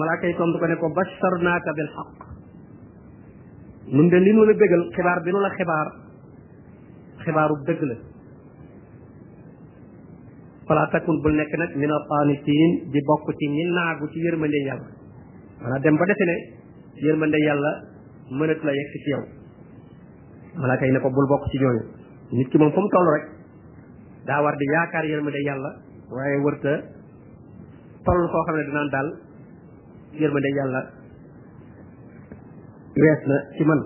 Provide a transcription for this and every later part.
malaaka yi tontu ko ne ko basharnaaka bil xaq nun de li nu la bégal xibaar bi nu la xibaar xibaaru dëgg la fala takun bul nekk nag min alqaanitiin di bokk ci ñi naagu ci yërmande yàlla maanaam dem ba defe ne yërmande yàlla mënatu la yegg ci yow malaaka yi ne ko bul bokk ci ñooñu nit ki moom fu mu toll rek daa war di yaakaar yërmande yàlla waaye wërta toll foo xam ne dinaan daal yërmande yàlla wees na ci man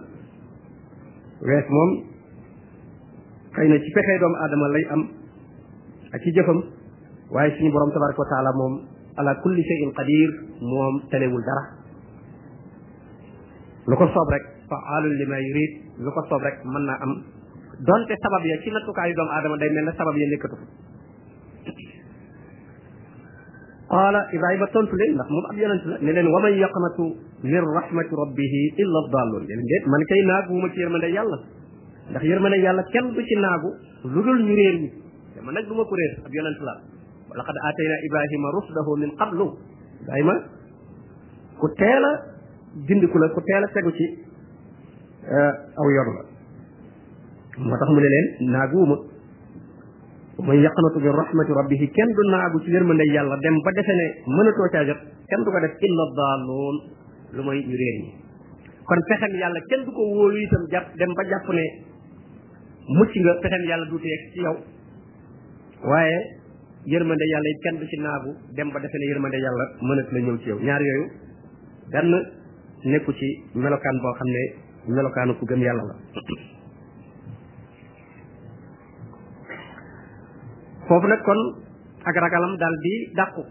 wees moom xëy na ci pexee doomu aadama lay am ak ci jëfam waaye suñu borom tabaraka wa taala moom ala kulli shay'in qadir moom telewul dara lu ko soob rek faalul li ma yurid lu ko soob rek mën naa am donte sabab ya ci nattukaayu doomu aadama day mel ne sabab ya nekkatu qaala ibrahima tontu leen ndax moom ab yonent la ne leen wa man yaqnatu min rahmati rabbihi illa dallun leen déet man kay naagu ma ci yërmande yàlla ndax yërmande yàlla kenn du ci naagu lu dul ñu réer ñi te man nag du ma ko réer ab yonent la wa laqad aatayna ibrahima rusdahu min qablu ibrahima ku teel a gindiku la ku teel a tegu ci eh, aw yoon la moo tax mu ne leen naaguwuma man yaqnatu bi rahmati rabbihi kenn du naagu ci yërmande yàlla dem ba defe ne mënatoo caa jot kenn du ko def illa daalloon lu mooy ñu réer ñi kon pexem yàlla kenn du ko wóolu itam jàpp dem ba jàpp ne mucc nga pexem yàlla du teeg ci yow waaye yërmande yàlla it kenn du ci naagu dem ba defe ne yërmande yàlla mënat la ñëw ci yow ñaar yooyu benn nekku ci melokaan boo xam ne melokaanu ku gëm yàlla la foofu nag kon ak ragalam daal di dàqu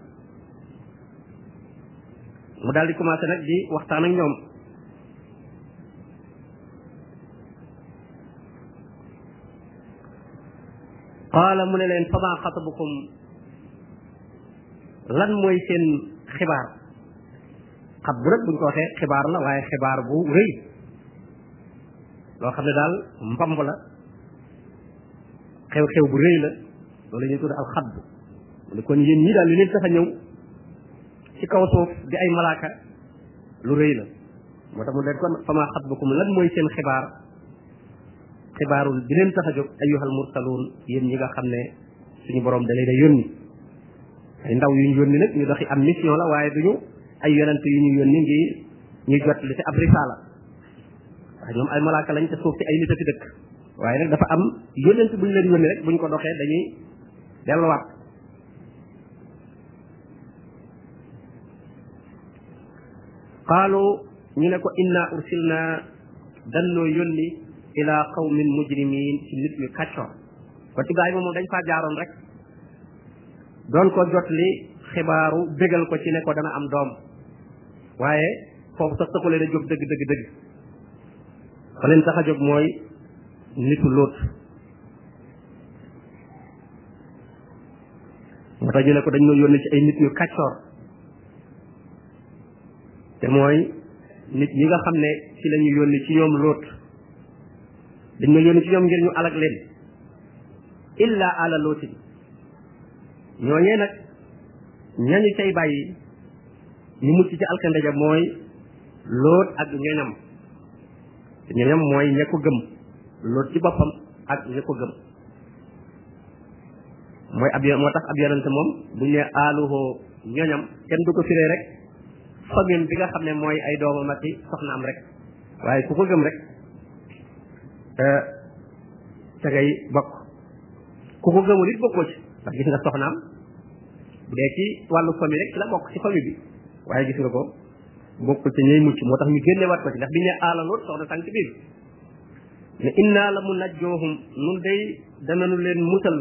mu daal di commencé nag di waxtaan ak ñoom qaala mu ne leen fama xatabukum lan mooy seen xibaar xat bu rek buñ ko waxee xibaar la waaye xibaar bu rëy loo xam ne daal mbamb la xew-xew bu rëy la loolu ñuy tudd alxadd mu ne kon yéen ñii daal li leen tax a ñëw ci kaw suuf di ay malaaka lu rëy la moo tax mu leen kon fama xatbukum lan mooy seen xibaar xibaarul bi leen tax a jóg ayyuhal mursaluun yéen ñi nga xam ne suñu borom da leen a yónni ay ndaw yu ñu yónni nag ñu doxi am mission la waaye duñu ay yonent yu ñu yónni ngi ñu jot li ci ab risaala waaye ñoom ay malaaka lañ te suuf si ay nit a fi dëkk waaye nag dafa am yónent bu ñu leen yónni rek bu ñu ko doxee dañuy delluwaat qaalu ñu ne ko inna ursilna dannoo yónni ila qawmin mujrimin ci nit ñu kàccoor kon Ibrahima moom dañ faa jaaroon rek doon ko jot li xibaaru bégal ko ci ne ko dana am doom waaye foofu sax taxu leen a jóg dëgg dëgg dëgg fa leen tax a jóg mooy nitu lóot moo tax ñu ne ko dañ doon yónni ci ay nit ñu kàccoor te mooy nit ñi nga xam ne ci la ñu yónni ci ñoom lóot dañ doon yónni ci ñoom ngir ñu alag leen illa ala lóotin ñooñee nag ñañu cay bàyyi ñu mucc ci alkande ja mooy loot ak ñoñam ñoñam mooy ña ko gëm loot ci boppam ak ña ko gëm mooy ab moo tax ab yonente moom bu ñu nee aaluhoo ñoñam kenn du ko firee rek famille bi nga xam ne mooy ay doomam ak soxnaam rek waaye ku ko gëm rek euh, ca ngay bokk ku ko gëmul it bokkoo ci ndax gis nga soxnaam bu dee ci wàllu famille rek ci la bokk ci famille bi waaye gis nga ko bokkul ci ñay mucc moo tax ñu génne waat ko ci ndax bi ñu aala lool soxna sànq ci biir ne innaa la mu najjoohum nun day danañu leen musal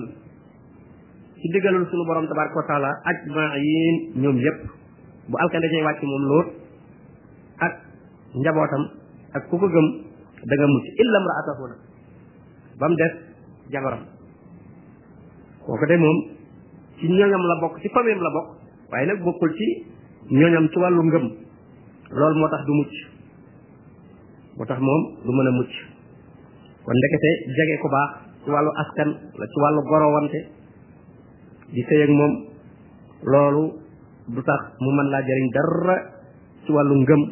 ci digalul sunu borom tabaraka wa taala ajmain ñoom yépp bu alkande cay wàcc moom lool ak njabootam ak ku ko gëm da nga mucc illa mraatahu nag ba mu des jabaram kooku de moom ci ñoñam la bokk ci famille la bokk waaye nag bokkul ci ñoñam ci wàllu ngëm loolu moo tax du mucc moo tax moom du mën a mucc kon ndekete jege ku baax ci wàllu askan la ci wàllu gorowante di sëy ak moom loolu du tax mu mën laa jëriñ dara ci wàllu ngëm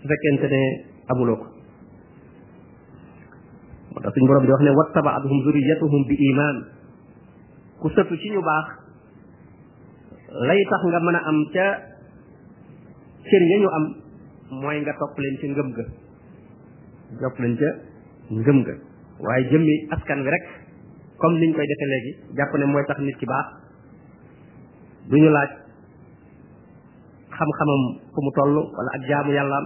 su fekkente ne amuloo ko moo tax suñu borom di wax ne wattabaatuhum zuriyatuhum bi iman ku sëtu ci ñu baax lay tax nga mën a am ca cër ya ñu am mooy nga topp leen ca ngëm ga topp leen ca ngëm ga waaye jëmmi askan wi rek comme niñ koy defee léegi jàpp ne mooy tax nit ki baax duñu laaj xam-xamam fu mu toll wala ak jaamu yàllaam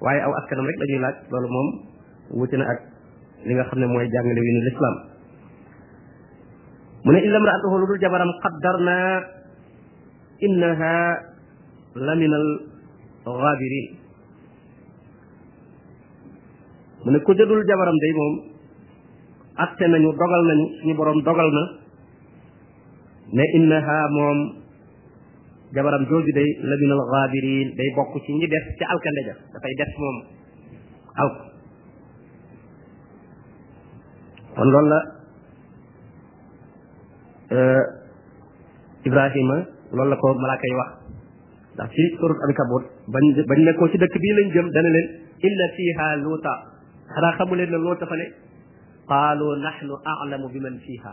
waaye aw askanam rek la ñuy laaj loolu moom wuti na ak li nga xam ne mooy jàngale wi nu lislaam mu ne illa mraatuhu lu dul jabaram qaddarna innaha la min al ghabirin mu ne ku jëdul jabaram day moom atte nañu dogal nañu suñu borom dogal na ne innaha moom jabaram jooju day la min al ghabirin day bokk ci ñi def ci alkande ja dafay def moom aw kon loolu la euh, ibrahima loolu la ko malaaka yi wax ndax ci surut ankabut bañ bañ nekkoo ci dëkk bii lañ jëm dana leen illa fiha luuta xanaa xamu leen ne loolu dafa ne qaalu nahnu a'lamu bi man fiha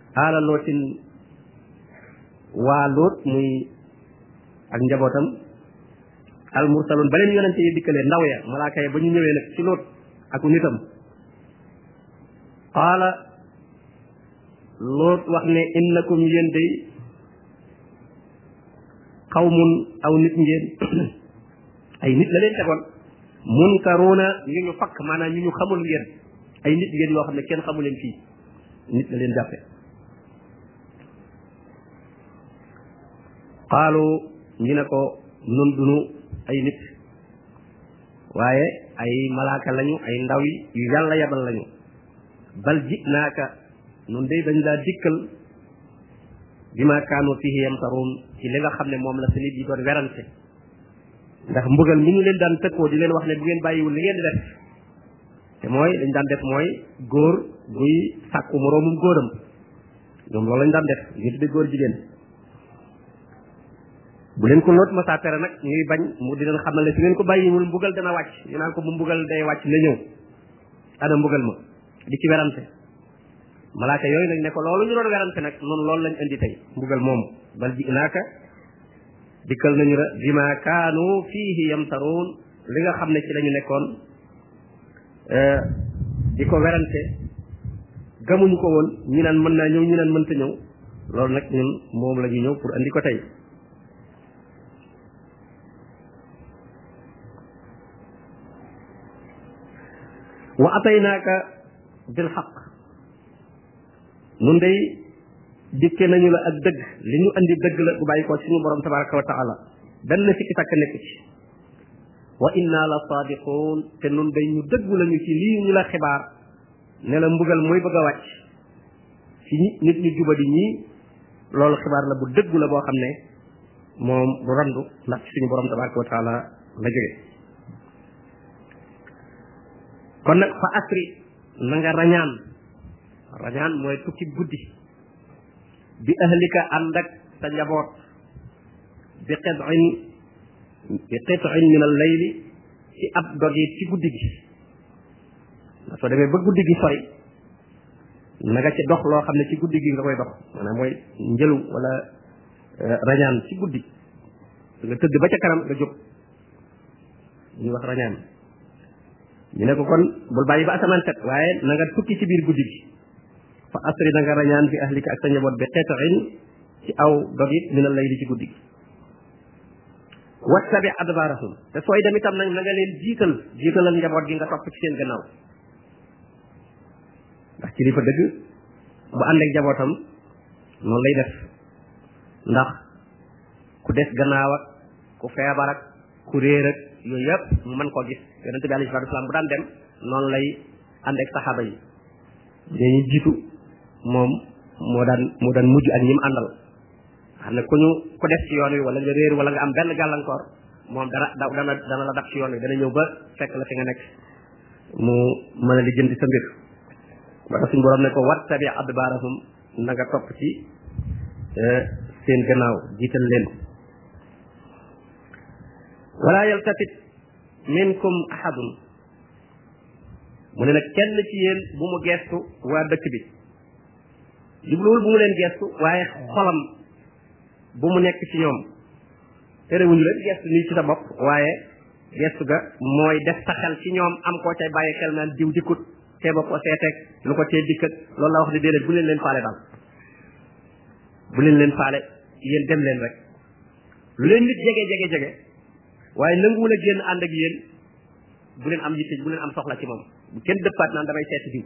aala lootin waa loot muy ak njabootam al mursalun ba leen yonente yi dikkalee ndaw ya malaaka ya ba ñu ñëwee nag ci loot ak nitam qaala loot wax ne innakum yéen day xawmun aw nit ngeen ay nit la leen tegoon munkaruuna ñu ñu fakk maanaam ñu ñu xamul ngeen ay nit ngeen yoo xam ne kenn xamu leen fii nit la leen jàppe xaalu ñu ne ko nun dunu ay nit waaye ay malaaka lañu ay ndaw yi yu yàlla yabal lañu bal ji naaka nun day dañ laa dikkal bi ma kaanu fihi yamtaruun ci li nga xam ne moom la sa nit yi doon werante ndax mbugal mi ñu leen daan tëkkoo di leen wax ne bu ngeen bàyyiwul li ngeen di def te mooy lañ daan def mooy góor guy sàkku moroomum góoram ñoom loolu lañ daan def ñu tudde góor jigéen bu leen ko loot ma saa tere nag ñuy bañ mu di leen xamal ne su ngeen ko bàyyiwul mbugal dana wàcc ñu naan ko bu mbugal day wàcc na ñëw ana mbugal ma di ci werante malaaka yooyu nag ne ko loolu ñu doon werante nag noonu loolu lañ indi tey mbugal moomu bal ji naaka dikkal nañu la bima kaanu fiihi yamtaruun li nga xam ne ci lañu nekkoon euh, di ko werante gëmuñu ko woon ñu naan mën naa ñëw ñu naan mënta ñëw loolu nag ñun moom la ñu ñëw pour andi ko tey wa ataynaaka bil xaq nun day dikke nañu la ak dëgg li ñu andi dëgg la bu bàyyi ko suñu borom tabaraka wa taala benn sikki takk nekku ci wa inna la saadiquun te nun day ñu dëggu lañu ci lii ñu la xibaar ne la mbugal muy bëgg a wàcc ci nit ñu jubadi ñii loolu xibaar la bu dëggu la boo xam ne moom bu randu ndax ci suñu borom tabaraka wa taala la jóge kon nag fa asri na nga rañaan rañaan mooy tukki guddi bi ahlika ànd ak sa njaboot bi qit'in bi qit'in min al-layli ci ab dogee ci guddi gi ndax soo demee ba guddi gi sori na nga ci dox loo xam ne ci guddi gi nga koy dox maanaam mooy njëlu wala euh, rañaan ci guddi nga tëdd ba ca kanam nga jóg ñu wax rañaan ñu ne ko kon bul bàyyi ba asamaan set waaye na nga tukki ci biir guddi gi fa asri na nga rañaan bi ahlika ak sa njaboot bi qit'in ci aw dog it mina lay li ci guddi gi wattabi adbarahum te sooy dem itam nag na nga leen jiital jiitalal njaboot gi nga topp ci seen gannaaw ndax kilifa dëgg bu ànd ak njabootam noonu lay def ndax ku des gannaaw ak ku feebar ak ku réer ak yooyu yëpp mu mën koo gis yonente bi alayhi salaatu wasalaam bu daan dem noonu lay ànd ak saxaaba yi ñee ñu jiitu moom moo daan moo daan mujj ak ñi mu àndal xam ne ku ñu ku def ci yoon wi wala nga réer wala nga am benn gàllankoor moom dana dana dana la dab ci yoon wi dana ñëw ba fekk la fi nga nekk mu mën a di jënd sa mbir ba tax suñu borom ne ko wattabi adbaarahum na nga topp ci eh, seen gannaaw jiital leen wala yaltafit minkum ahadun mu ne nag kenn ci yéen bu mu gestu waa dëkk bi jubluwul bu mu leen gestu waaye xolam bu mu nekk ci ñoom terewuñu leen gestu nii ci sa bopp waaye gestu ga mooy def sa xel ci ñoom am koo cay bàyyi xel naan diw dikkut te ba ko seeteeg lu ko tee dikkat loolu la wax ne déedéet bu leen leen faale daal bu leen leen faale yéen dem leen rek lu leen nit jege jege jege waaye nanguwul a génn ànd ak yéen bu leen am yitte bu leen am soxla ci moom bu kenn dëppaat naan damay seeti diw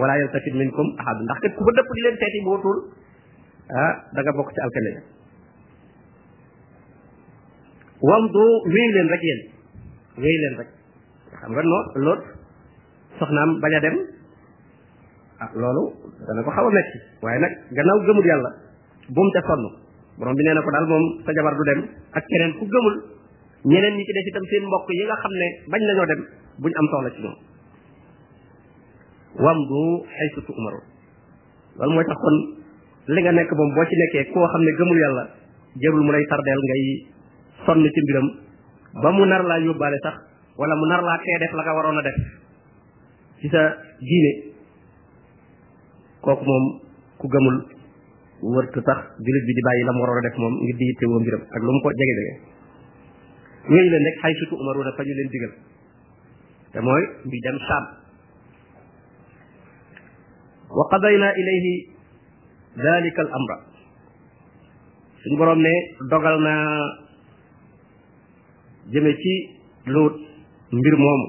wala yaltafit minkum ahad ndax kat ku fa dëpp di leen seeti boo tuur ah da nga bokk ci alkane ja wamdu wéy leen rek yéen wéy leen rek xam nga noot loot soxnaam bañ a dem ah loolu dana ko xaw a metti waaye nag gannaaw gëmul yàlla bu mu ca sonn borom bi nee na ko daal moom sa jabar du dem ak keneen ku gëmul ñeneen ñi ci des itam seen mbokk yi nga xam ne bañ nañoo dem buñ am soxla ci ñoom wamdu xaytu tu'maru loolu mooy tax kon li nga nekk moom boo ci nekkee koo xam ne gëmul yàlla jërul mu lay tardeel ngay sonn ci mbiram ba mu nar laa yóbbaale sax wala mu nar laa tee def la nga waroon a def ci sa diine kooku moom ku gëmul wërtu tax jullit bi di bàyyi la mu waroon a def moom ngir di yitte woo mbiram ak lu mu ko jege jege wéy leen rek xay sutu umaru na fa ñu leen digal te mooy bi dem saam wa qadayna ilayhi dalika al amra suñu borom ne dogal naa jëme ci luut mbir moomu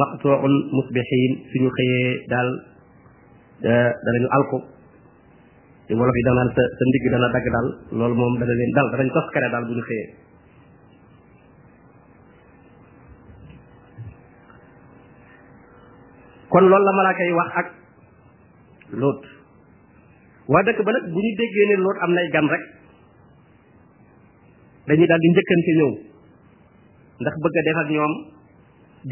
maqtuun musbihin suñu xëyee daal eh, danañu alko li wolof yi danaan sa sa ndigg dana dagg daal loolu moom dana leen dal danañ tos kere daal bu ñu xëyee kon loolu la malaaka yi wax ak lóot waa dëkk ba nag bu ñu déggee ne lóot am nay gan rek dañuy daal di njëkkante ñëw ndax bëgg a def ak ñoom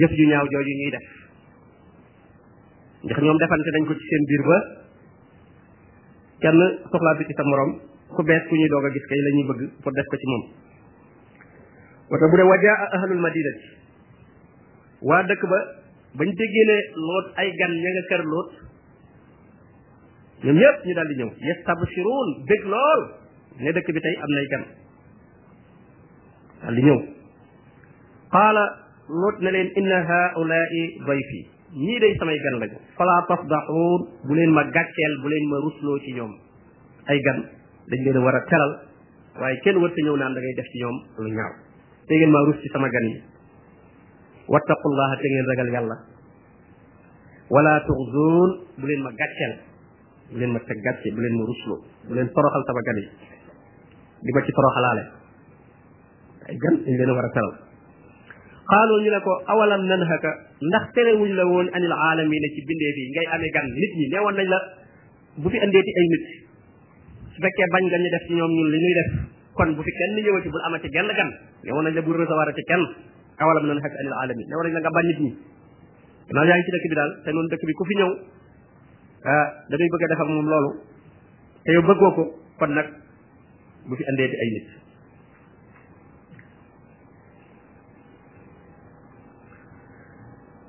jëf ju ñaaw jooju ñuy def ndax ñoom defante nañ ko ci seen biir ba kenn soxlaatu ci sa morom ku bees ku ñuy doog a gis kay la ñuy bëgg pour def ko ci moom wata bu ne wajaa ahlul madinati waa dëkk ba bañ déggee ne loot ay gan ña nga kër loot ñoom ñëpp ñu daal di ñëw yastabshiruun bég lool ne dëkk bi tey am nay gan daal di ñëw qaala loot na leen inna haulaai dayfi ñii day samay gan lañu fala tafdaxuun bu leen ma gàcceel bu leen ma rusloo ci ñoom ay gan dañ leen war a teral waaye kenn war sa ñëw naan da ngay def ci ñoom lu ñaaw te ngeen maa rus ci sama gan yi wattaqullaha te ngeen ragal yàlla wala tuxzuun bu leen ma gàcceel bu leen ma teg gàcce bu leen ma rusloo bu leen toroxal sama gan yi di ma ci toroxalaale ay gan dañ leen a war a teral xaaloo ñu ne ko awalam nanhaka ndax terewuñ la woon anil aalamiina ci bindee bi ngay amee gan nit ñi neewoon nañ la bu fi andeeti ay nit su fekkee bañ nga ñu def ci ñoom ñun li ñuy def kon bu fi kenn ñëwati bul amati genn gan newoon nañ la bul recevoir ci kenn awalam nan hak anil alamin newoon nañ la nga bañ nit ñi gannaaw yaa ngi ci dëkk bi daal te noonu dëkk bi ku fi ñëw ah da ngay bëgg a def ak moom loolu te yow bëggoo ko kon nag bu fi andeeti ay nit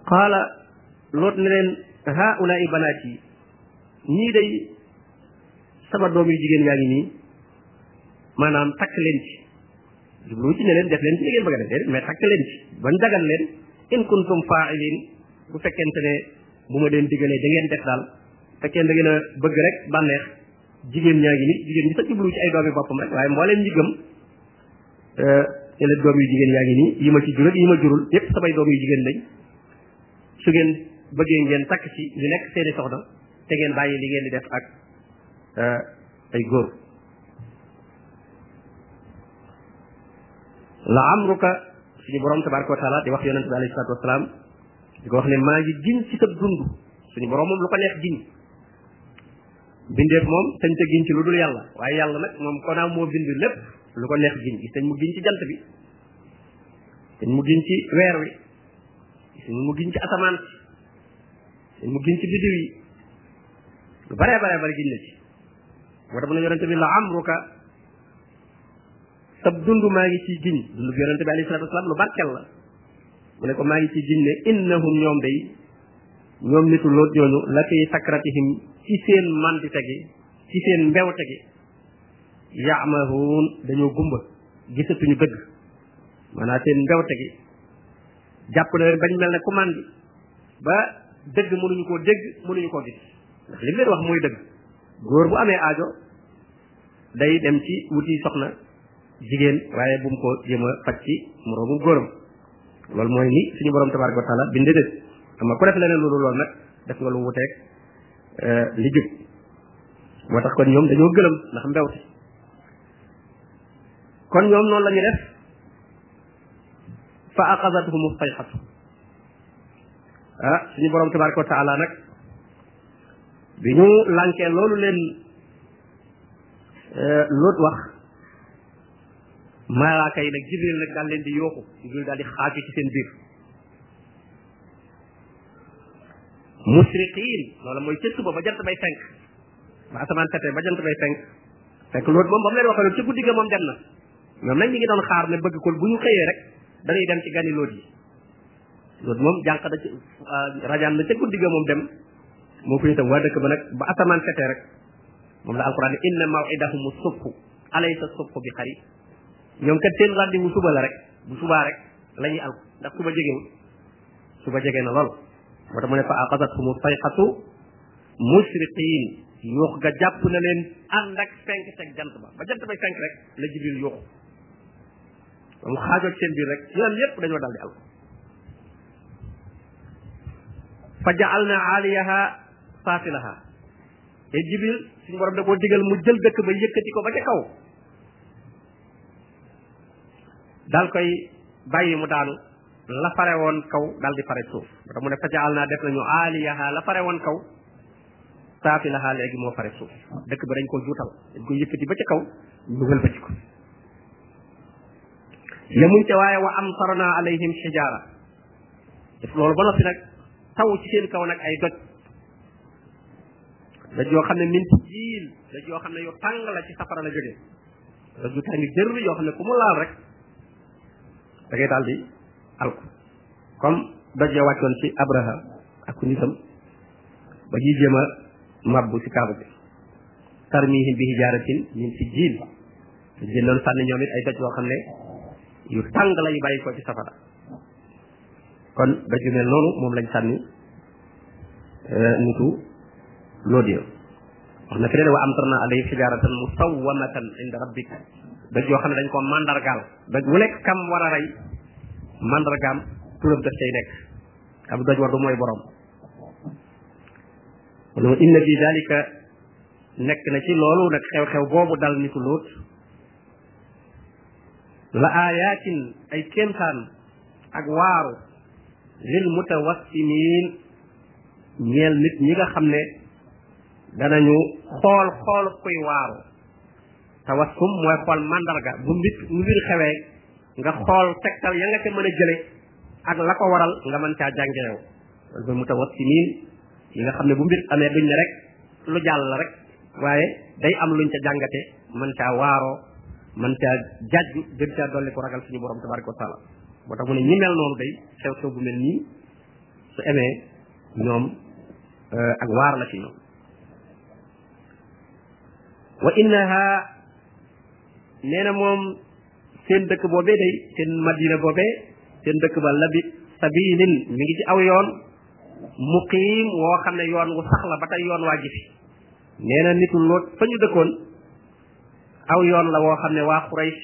qaala loot ne leen haulaai banaat yi ñii day sama doom yu jigéen yaa ngi nii maanaam takk leen ci jublu ci ne leen def leen ci li ngeen bëgg a def mais takk leen ci ban dagal leen in kuntum faailin bu fekkente ne bu ma leen digalee da ngeen def daal fekkee da ngeen a bëgg rek bànneex jigéen ñaa ngi ni jigéen ñi sa jublu ci ay doomi boppam rek waaye mbooleem ñi gëm euh, ne la doom yu jigéen yaa ngi nii yi ma ci jur ak yi ma jurul yépp samay doom yu jigéen lañ su ngeen bëggee ngeen takk ci ñu nekk seeni soxna te ngeen bàyyi li ngeen di def ak euh, ay góor la amruka suñu borom tabaraka wa taala di wax yonente bi alayhi salatu wasalaam di ko wax ne maa ngi giñ ci sa dund suñu borom moom lu ko neex giñ bindeef moom sañ ta giñ ci lu dul yàlla waaye yàlla nag moom konaa moo bind lépp lu ko neex giñ gis nañ mu giñ ci jant bi dañ mu giñ ci weer wi gis nañ mu giñ ci asamaan si dañ mu giñ ci bidiw yi lu bare bare bare giñ na ci moo tax mu ne yonente bi la amruka sab dund maa ngi ciy giñ dund bi yonente bi alayhi salatu wasalaam lu barkel la mu ne ko maa ngi ciy giñ ne innahum ñoom day ñoom nitu loot ñooñu la fi sakratihim ci seen mandite gi ci seen mbewte gi yaamahuun dañoo gumba gisatuñu dëgg maanaam seen mbewte gi jàpp na leen bañ mel ne ku màndi ba dëgg mënuñu koo dégg mënuñu koo gis ndax li leen wax mooy dëgg góor bu amee aajo day dem ci wuti soxna jigéen waaye bu mu ko jéem a faj ci moroomu góoram loolu mooy ni suñu borom tabaaraka wa taala binde dëgg xam nga ku def leneen loolu loolu nag def nga lu wuteeg euh, li jub moo tax kon ñoom dañoo gëlëm ndax mbewte kon ñoom noonu la ñu def fa axadathum sayxatu ah suñu borom tabaraka wa taala nag bi ñu lànkee loolu leen eh, Lóot wax malaaka yi nag Jibril nag daal leen di yooxu Jibril daal di xaaju ci seen biir musriqiin loolu mooy ca suba ba jant bay fenk ba asamaan setee ba jant bay fenk fekk loolu moom ba mu leen waxee loolu ca guddi ga moom dem na ñoom nag ñi ngi doon xaar ne bëgg ko bu ñu xëyee rek dañuy dem ci gani loolu yi loolu moom jànq da ci ah, rajaan la ca guddi ga moom dem moo ko itam waa dëkk ba nag ba asamaan setee rek moom la alquran ne inna mawidahum subh alaysa subh bi qarib ñoom kat seen rendez-vous suba la rek bu subaa rek la ñuy alko ndax suba jegewul suba jege na lool moo tax mu ne fa aqasathum sayxatu musriqin yuux ga jàpp na leen ànd ak fenk teg jant ba ba jant bay fenk rek la jibril yuux ba mu xaajoog seen biir rek ñoom ñëpp dañoo daal di alko fa jaal na aaliyaha saafilaha te jibril suñu borom da koo digal mu jël dëkk ba yëkkati ko ba ca kaw daal koy bàyyi mu daanu la fare woon kaw daal di fare suuf moo tax mu ne fa jaal naa def nañu aaliyaha la fare woon kaw saafilaha léegi moo fare suuf dëkk ba dañ ko juutal dañ ko yëkkati ba ca kaw ñu wëlbati ko yemuñ ca waaye wa amtarna alayhim xijaara def loolu ba noppi nag taw ci seen kaw nag ay doj doj yoo xam ne min jiil doj yoo xam ne yu tàng la ci safara la jógee doj yu tàng jër yoo xam ne ku mu laal rek da ngay daal di alku comme doj ya wàccoon ci abraha ak nitam ba ñuy jéem a mabbu si kaaba bi tarmihim bi hijaaratin min si jiil dañ leen doon sànni ñoom it ay doj yoo xam ne yu tàng la yu bàyyi ko ci safara kon doj yu mel noonu moom lañ sànni euh, nitu loolu yow wax na feneen wa amtarna alayhi hijaaratan musawwamatan inda rabbik doj yoo xam ne dañ ko mandargaal doj wu nekk kam war a rey mandargaam turam daf cay nekk ab doj war du mooy borom wala wa inna fi dalika nekk na ci loolu nag xew-xew boobu dal ni ko lóot la aayaatin ay kéemtaan ak waaru lil mutawassimiin ñeel nit ñi nga xam ne danañu xool xool kuy waaru tawassum mooy xool mandarga bu mbit mu mbir xewee nga xool tegtal ya nga ca mën a jële ak la ko waral nga mën caa jàngeew ba mu tawat si niin yi nga xam ne bu mbir amee duñ ne rek lu jàll la rek waaye day am luñ ca jàngate mën caa waaroo mën caa jàjju gën caa dolli ko ragal suñu borom tabaraka wa taala moo tax mu ne ñi mel noonu day xew xew bu mel nii su amee ñoom euh, ak waar la ci ñoom wa innaha nee na moom seen dëkk boobee day seen madina boobee seen dëkk ba labi sabilin mi ngi ci aw yoon muqiim woo xam ne yoon wu sax la ba tey yoon waa ji fi nee na nitu loot fa ñu dëkkoon aw yoon la woo xam ne waa Quraysh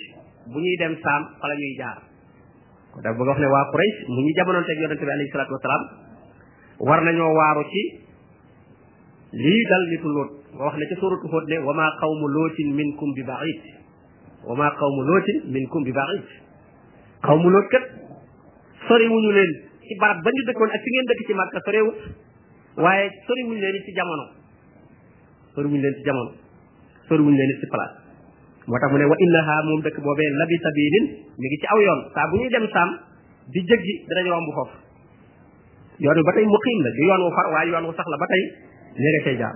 bu ñuy dem saam fa la ñuy jaar ko dafa bëgg wax ne waa Quraysh mu ñu jamonoon teg yonente bi alayhi salaatu wasalaam war nañoo waaru ci lii dal nitu lóot nga wax ne ca suuratu Huud ne wa maa qawmu lootin minkum bi baid wa maa qawmu lootin minkum bi baid qawmu loot kat sori wuñu leen ci barab ba ñu dëkkoon ak fi ngeen dëkk ci màkka sorewut waaye sori wuñu leen ci jamono sori wuñu leen ci jamono sori wuñu leen ci place moo tax mu ne wa innaha moom dëkk boobee labi sabilin mi ngi ci aw yoon saa bu ñuy dem saam di jëggi danañ romb foofu yoon wi ba tey muqiim la du yoon wu far waaye yoon wu sax la ba tey ña nga cay jaar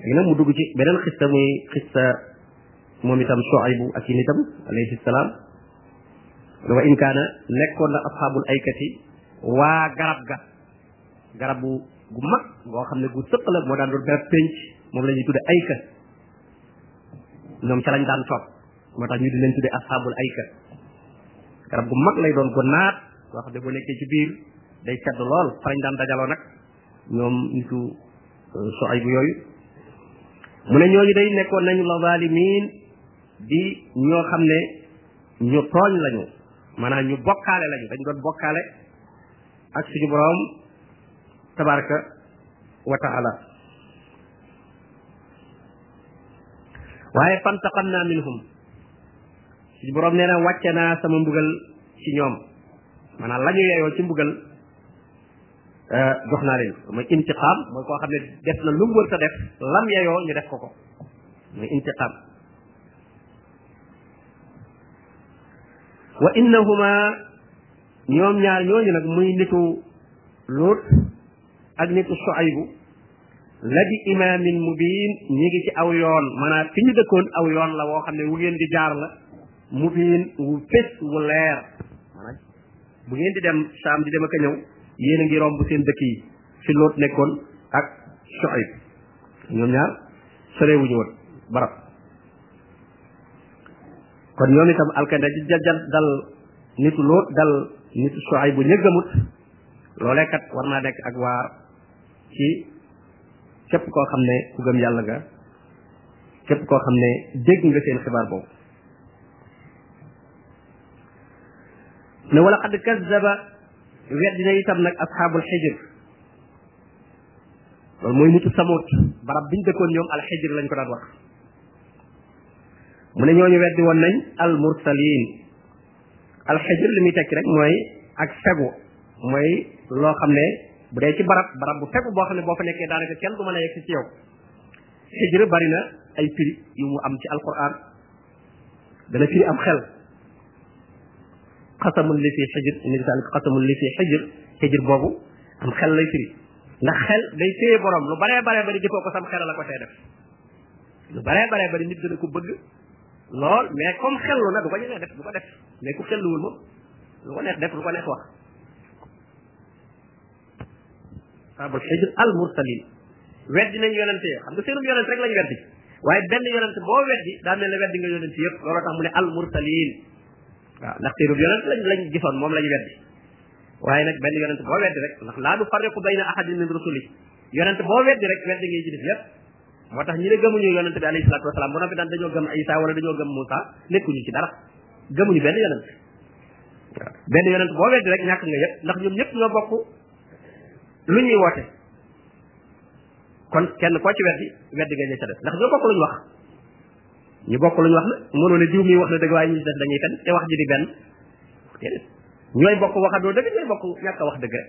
léegi nag mu dugg ci beneen xista muy xista moom itam Shuaybu ak yi nitam alayhi salaam wa in kaana nekkoon na asxaabul aykati waa garab ga garab bu gu mag goo xam ne gu sëq la moo daan doon garab pénc moom la ñuy tudde ayka ñoom ca lañ daan toog moo tax ñu di leen tudde asxaabul ayka garab gu mag lay doon ko naat wax de bu nekkee ci biir day sedd lool fa lañ daan dajaloo nag ñoom nitu euh, soxay bu yooyu mu ne ñooñu day nekkoon nañu la zaalimiin di ñoo xam ne ñu tooñ lañu maanaam ñu bokkaale lañu dañ doon bokkaale ak suñu borom tabaraka wa taala waaye fantaqam naa minhum suñu borom nee na wàcce naa sama mbugal ci ñoom maanaam la ñu yeyoo ci mbugal euh, jox naa leen ko mooy intiqaam mooy koo xam ne def na lu mu wër sa def lam yayoo ñu def ko ko mooy intiqaam wa innahuma ñoom ñaar ñooñu nag muy nitu Luut ak nitu Suaybu la bi imaamin mubiin ñi ngi ci aw yoon maanaam fi ñu dëkkoon aw yoon la woo xam ne wu ngeen di jaar la mubiin wu fés wu leer bu ngeen di dem saam di dem ak a ñëw yéen a ngi romb seen dëkk yi fi loot nekkoon ak Shuayb ñoom ñaar sorewuñu woon barab kon ñoom itam alkande ji jajal dal nitu loot dal nitu Shuayb bu ñëggamut loolee kat war naa nekk ak waar ci képp koo xam ne ku gëm yàlla nga képp koo xam ne dégg nga seen xibaar boobu ne wala xad kazzaba weddi na itam nag asxaabul xijir loolu mooy nitu samoot barab biñ dëkkoon ñoom al xijir lañ ko daan wax mu ne ñooñu weddi woon nañ al mursalin al xijir li muy tekki rek mooy ak fegu mooy loo xam ne bu dee ci barab barab bu fegu boo xam ne boo fa nekkee daanaka kenn du mën a yegg ci yow xijir bari na ay firi yu mu am ci alquran dana firi am xel xasamun li fi xijir ni salik xasamun li fi xijir xijir boobu am xel lay firi ndax xel day téye borom lu baree baree bari jëfoo ko sam xel la ko tey def lu baree baree bari nit dana ko bëgg lool mais comme xellu na du ko ñemee def du ko def mais ku xelluwul moom lu ko neex def lu ko neex wax ashaabul xijr al mursalin weddi nañ yonente xam nga seenum yonente rek lañ weddi waaye benn yonente boo weddi daa mel ne weddi nga yonente yëpp looloo tax mu ne al mursalin waaw ndax seenum yonente lañ lañ gisoon moom lañ weddi waaye nag benn yonente boo weddi rek ndax laa du farriqu bayna ahadin min rusuli yonente boo weddi rek weddi ngay ci def yëpp moo tax ñi ne gëmuñu yonente bi alayhi salaatu wasalaam bu noppi daan dañoo gëm Isa wala dañoo gëm Moussa nekkuñu ci dara gëmuñu benn yonente waaw benn yonent boo weddi rek ñàkk nga yëpp ndax ñoom ñëpp ñoo bokk lu ñuy woote kon kenn koo ci weddi weddi nga ña ca def ndax ñoo bokk lu ñu wax ñu bokk lu ñu wax la mënoo ne diw mi wax na dëgg waaye ñu def dañuy fen te wax ji di benn ñooy bokk waxandoo dëgg ñooy bokk ñàkk a wax dëgg rek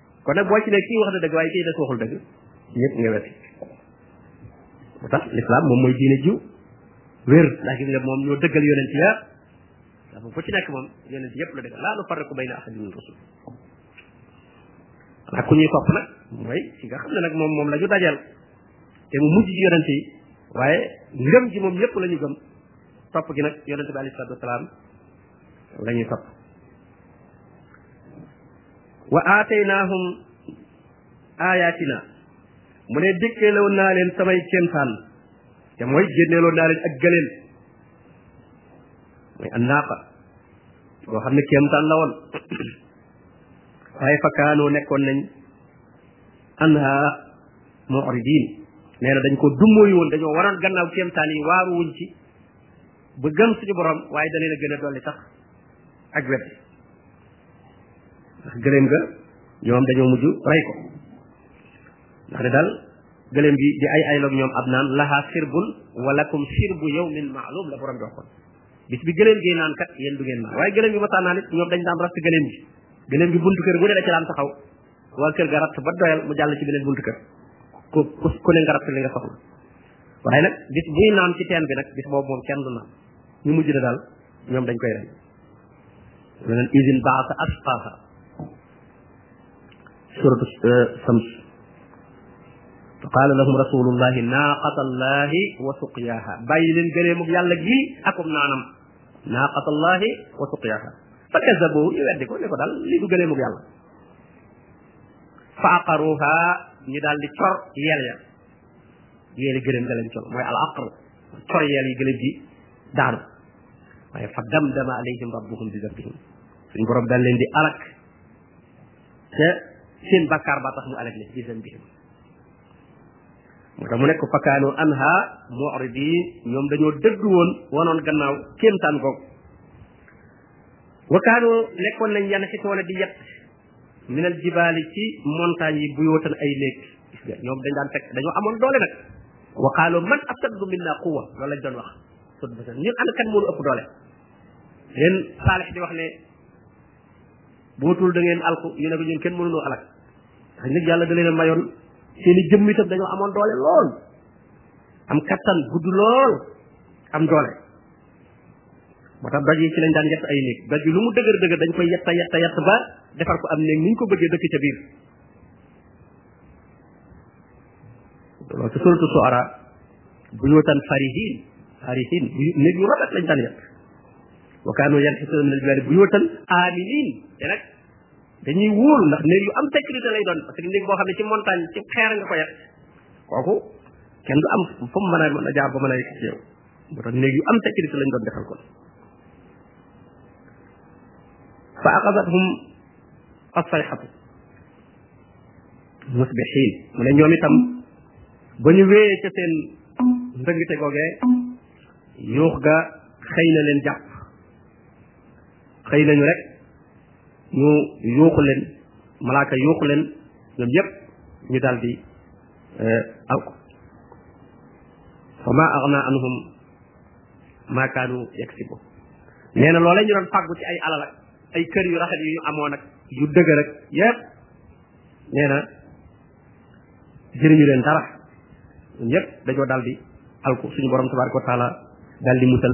kon nag boo ci ne kii wax na dëgg waaye kii des waxul dëgg ñëpp nga wetti moo tax lislaam moom mooy diine jiw wér ndax gis nga moom ñoo dëggal yonent ya ndax moom ku ci nekk moom yonent yëpp la dëggal laa nu farriqu bayna ahadin min rusul ak ku ñuy topp nag mooy ki nga xam ne nag moom moom la ñu dajal te mu mujj ci yonent yi waaye ngëm ji moom yëpp la ñu gëm topp gi nag yonent bi alayhi salaatu wasalaam la ñuy topp wa aataynaahum aayaatina mu ne dikkeeloon naa leen samay kéemtaan te mooy génneeloon naa leen ak gëléem mooy annaaqa boo xam ne kéemtaan la woon waaye fa kaanoo nekkoon nañ anha mu'ridin nee na dañ ko dummóoyu woon dañoo waroon gannaaw kéemtaan yi waaru wuñ ci ba gëm suñu borom waaye da leen a gën a dolli sax ak wet ndax gëléem ga ñoom dañoo mujj rey ko ndax ne daal gëléem gi di ay ayloog ñoom ab naan laha sirbun walakum sirbu yawmin maalum la borom bi waxoon bis bi gëléem gi naan kat yéen du ngeen naan waaye gëléem gi ma saa naan it ñoom dañ daan ratt gëléem gi gëléem gi buntu kër bu ne da ci daan taxaw waa kër ga ratt ba doyal mu jàll ci beneen buntu kër ku ku ne nga ratt li nga soxla waaye nag bis buy naan ci teen bi nag bis boobu moom kenn du naan ñu mujj na daal ñoom dañ koy rey leneen usine baasa asqaasa suratu euh, sams fa qaala lahum rasulullahi naaqata allahi wa suqyaaha bàyyi leen gëleemug yàlla gi akum naanam naaqata allahi wa suqyaaha fa kazabu ñu weddi ko ne ko daal lii du gëleemug yàlla fa aqaruha ñu daal di cor yeel ya yeeli gëlëm ga lañ cor mooy al aqr cor yeel yi gëlëm gi daanu waaye fa damdama alayhim rabbuhum bi dambihim suñ borom daal leen di alak te seen bakkaar ba tax mu alak leen bi dambihim moo tax mu nekk fa kaanu anha mu'ridin ñoom dañoo dëgg woon wanoon gannaaw kéemtaan googu wa kaanu nekkoon nañ yan xitoona di yet minal jibaali ci montagne yi bu yootan ay néeg gis nga ñoom dañ daan fekk dañoo amoon doole nag wa qaalu man asaddu minna quwa loolu lañ doon wax sot ba ñun ana kan moo ëpp doole leen saalix di wax ne bootul da ngeen alku ñu ne ko ñun kenn mënunoo alak ndax nit yàlla da leen a mayoon seen i jëmm itam dañoo amoon doole lool am kattan gudd lool am doole moo tax doj yi ci lañ daan yett ay néeg doj lu mu dëgër dëgër dañ koy yett yett yett ba defar ko am néeg ni ñu ko bëggee dëkk ca biir loolu ci suratu suara bu ñu tan farihin farihin néeg yu rafet lañ daan yett wa kaanu yanxituuna min aljibaali buyuutan aaminiin te nag dañuy wóolu ndax néeg yu am sécurité lay doon parce que néeg boo xam ne ci montagne ci xeer nga ko yett kooku kenn du am fu mu mën a mën a jaar ba mën a yegg ci yow moo tax néeg yu am sécurité lañ doon defal kon fa axadathum assayxatu musbixiin mu ne ñoom itam ba ñu wéyee ca seen ndëngte googee yuux ga xëy na leen jàpp xëy nañu rek ñu yuuxu leen malaaka yuuxu leen ñoom yépp ñu daldi aw ko fa ma agna anhum ma kaanu yaksibu nee na loola ñu doon fàggu ci ay alal ak ay kër yu rafet yu ñu amoon ak yu dëgër ak yépp nee na jëriñu leen dara ñun yépp dañoo daal di alku suñu borom tabaraka wa taala daal di musal